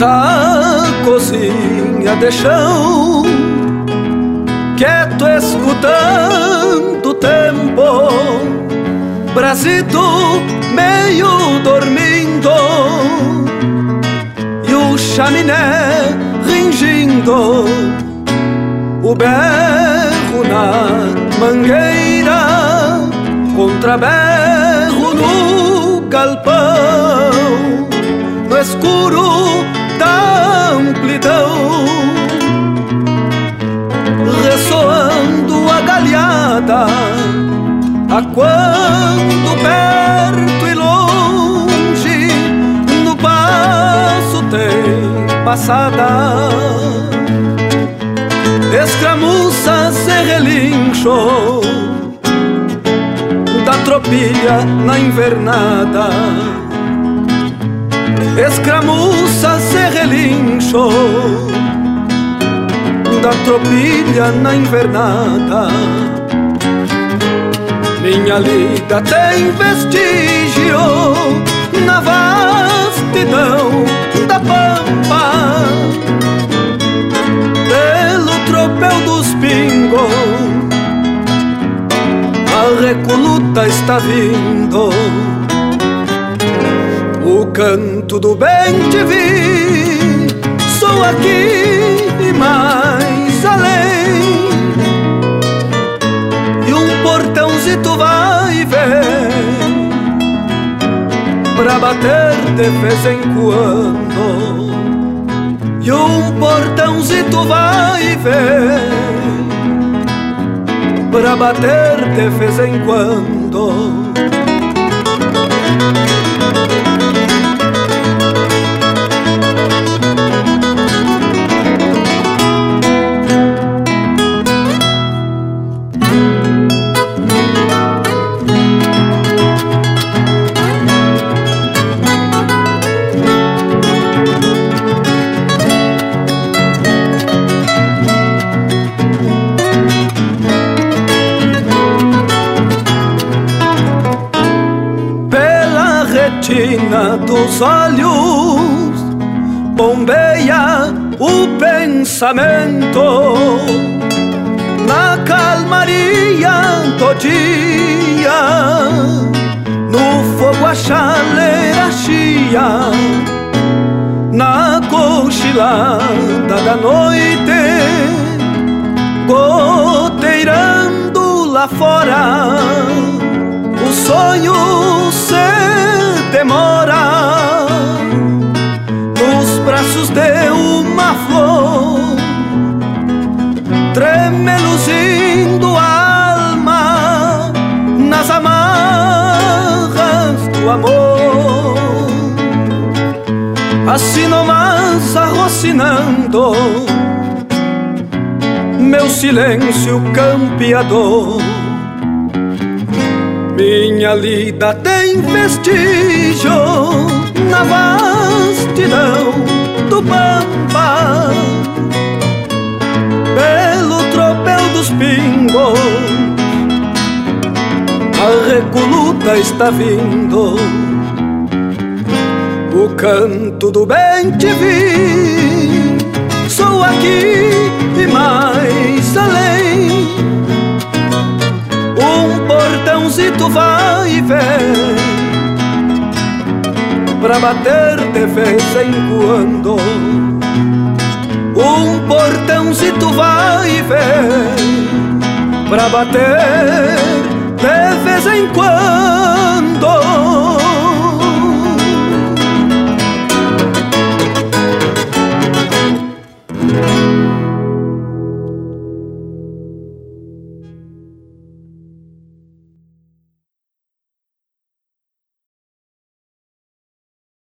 casinha de chão, quieto escutando o tempo, brasito meio dormindo e o chaminé ringindo, o berro na mangueira, contra berro no galpão, no escuro quando perto e longe, no passo tem passada. Escramuças e relincho Da tropilha na invernada Escramuças e relincho Da tropilha na invernada Minha lida tem vestígio Na vastidão da pampa. Tropel dos pingos A recoluta está vindo. O canto do bem te vi Sou aqui e mais além portãozito vai e vem Pra bater de vez em quando. E um portãozito vai e vem Pra bater de vez em quando retina dos olhos bombeia o pensamento. Na calmaria do dia, no fogo a chaleira chia, na cochilada da noite, goteirando lá fora, o sonho se demora nos braços de uma flor, tremeluzindo a alma nas amarras do amor. Assim nomás arrocinando meu silêncio campeador. Minha lida tem vestígio na vastidão do pampa. Pelo tropel dos pingos A recoluta está vindo. O canto do bem te vi Sou aqui e mais além portãozito vai e vem Pra bater de vez em quando Um portãozito vai e vem Pra bater de vez em quando